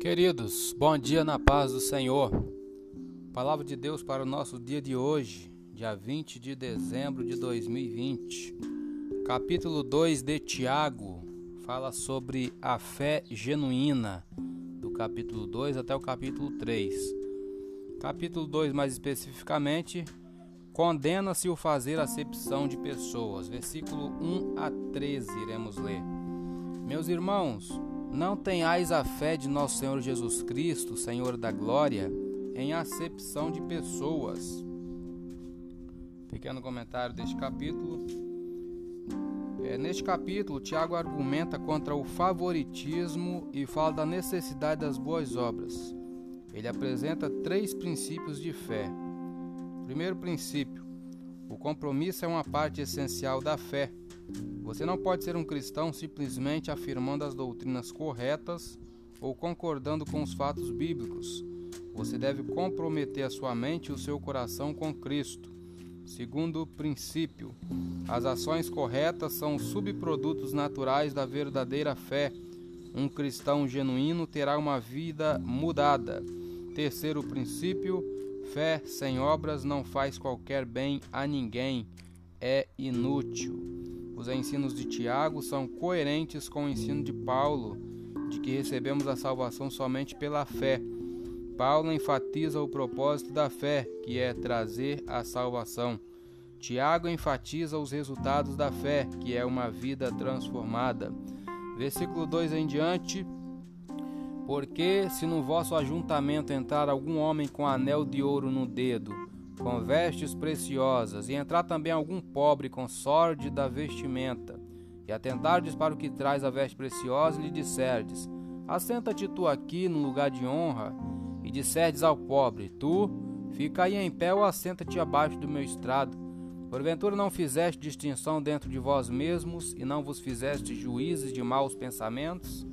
Queridos, bom dia na paz do Senhor. Palavra de Deus para o nosso dia de hoje, dia 20 de dezembro de 2020. Capítulo 2 de Tiago fala sobre a fé genuína, do capítulo 2 até o capítulo 3. Capítulo 2, mais especificamente, condena-se o fazer acepção de pessoas. Versículo 1 a 13 iremos ler. Meus irmãos, não tenhais a fé de nosso Senhor Jesus Cristo, Senhor da glória, em acepção de pessoas. Pequeno comentário deste capítulo. É, neste capítulo, Tiago argumenta contra o favoritismo e fala da necessidade das boas obras. Ele apresenta três princípios de fé. Primeiro princípio: o compromisso é uma parte essencial da fé. Você não pode ser um cristão simplesmente afirmando as doutrinas corretas ou concordando com os fatos bíblicos. Você deve comprometer a sua mente e o seu coração com Cristo. Segundo princípio, as ações corretas são subprodutos naturais da verdadeira fé. Um cristão genuíno terá uma vida mudada. Terceiro princípio, fé sem obras não faz qualquer bem a ninguém, é inútil. Os ensinos de Tiago são coerentes com o ensino de Paulo, de que recebemos a salvação somente pela fé. Paulo enfatiza o propósito da fé, que é trazer a salvação. Tiago enfatiza os resultados da fé, que é uma vida transformada. Versículo 2 em diante. Porque se no vosso ajuntamento entrar algum homem com anel de ouro no dedo, com vestes preciosas, e entrar também algum pobre com sorte da vestimenta, e atentardes para o que traz a veste preciosa, e lhe disserdes: Assenta-te tu aqui no lugar de honra, e disserdes ao pobre: Tu, fica aí em pé ou assenta-te abaixo do meu estrado. Porventura não fizeste distinção dentro de vós mesmos, e não vos fizeste juízes de maus pensamentos?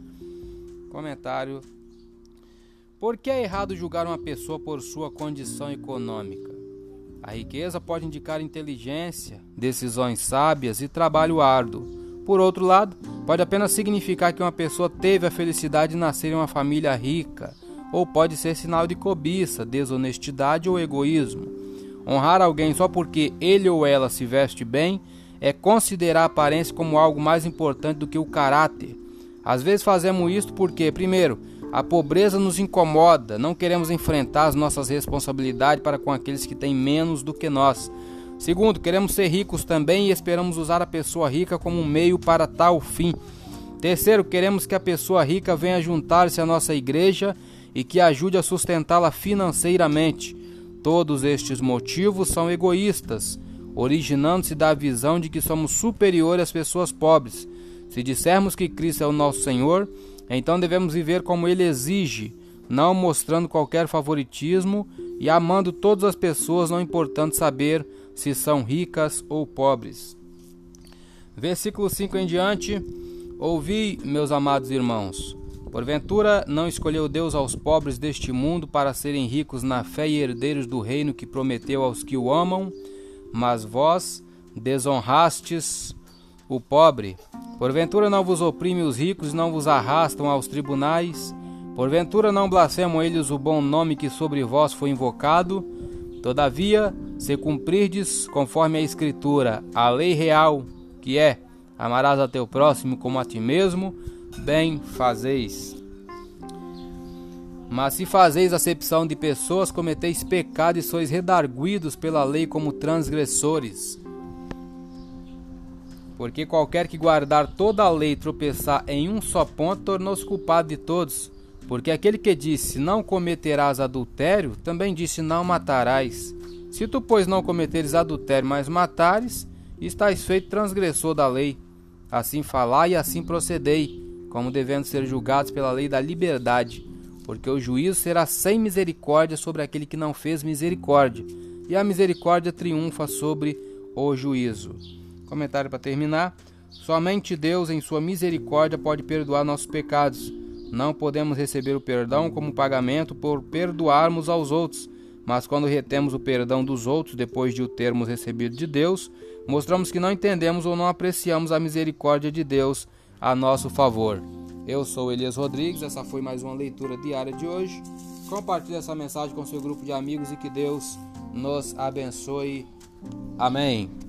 Comentário por que é errado julgar uma pessoa por sua condição econômica? A riqueza pode indicar inteligência, decisões sábias e trabalho árduo. Por outro lado, pode apenas significar que uma pessoa teve a felicidade de nascer em uma família rica, ou pode ser sinal de cobiça, desonestidade ou egoísmo. Honrar alguém só porque ele ou ela se veste bem é considerar a aparência como algo mais importante do que o caráter. Às vezes fazemos isto porque, primeiro, a pobreza nos incomoda, não queremos enfrentar as nossas responsabilidades para com aqueles que têm menos do que nós. Segundo, queremos ser ricos também e esperamos usar a pessoa rica como um meio para tal fim. Terceiro, queremos que a pessoa rica venha juntar-se à nossa igreja e que ajude a sustentá-la financeiramente. Todos estes motivos são egoístas, originando-se da visão de que somos superiores às pessoas pobres. Se dissermos que Cristo é o nosso Senhor, então devemos viver como ele exige, não mostrando qualquer favoritismo e amando todas as pessoas, não importando saber se são ricas ou pobres. Versículo 5 em diante: Ouvi, meus amados irmãos, porventura não escolheu Deus aos pobres deste mundo para serem ricos na fé e herdeiros do reino que prometeu aos que o amam, mas vós desonrastes o pobre. Porventura não vos oprime os ricos, não vos arrastam aos tribunais? Porventura não blasfemam eles o bom nome que sobre vós foi invocado? Todavia, se cumprirdes, conforme a Escritura, a lei real, que é: amarás a teu próximo como a ti mesmo, bem fazeis. Mas se fazeis acepção de pessoas, cometeis pecado e sois redarguidos pela lei como transgressores. Porque qualquer que guardar toda a lei tropeçar em um só ponto, tornou-se culpado de todos. Porque aquele que disse não cometerás adultério, também disse não matarás. Se tu, pois, não cometeres adultério, mas matares, estás feito transgressor da lei. Assim falai e assim procedei, como devendo ser julgados pela lei da liberdade. Porque o juízo será sem misericórdia sobre aquele que não fez misericórdia, e a misericórdia triunfa sobre o juízo. Comentário para terminar. Somente Deus, em sua misericórdia, pode perdoar nossos pecados. Não podemos receber o perdão como pagamento por perdoarmos aos outros, mas quando retemos o perdão dos outros depois de o termos recebido de Deus, mostramos que não entendemos ou não apreciamos a misericórdia de Deus a nosso favor. Eu sou Elias Rodrigues, essa foi mais uma leitura diária de hoje. Compartilhe essa mensagem com seu grupo de amigos e que Deus nos abençoe. Amém.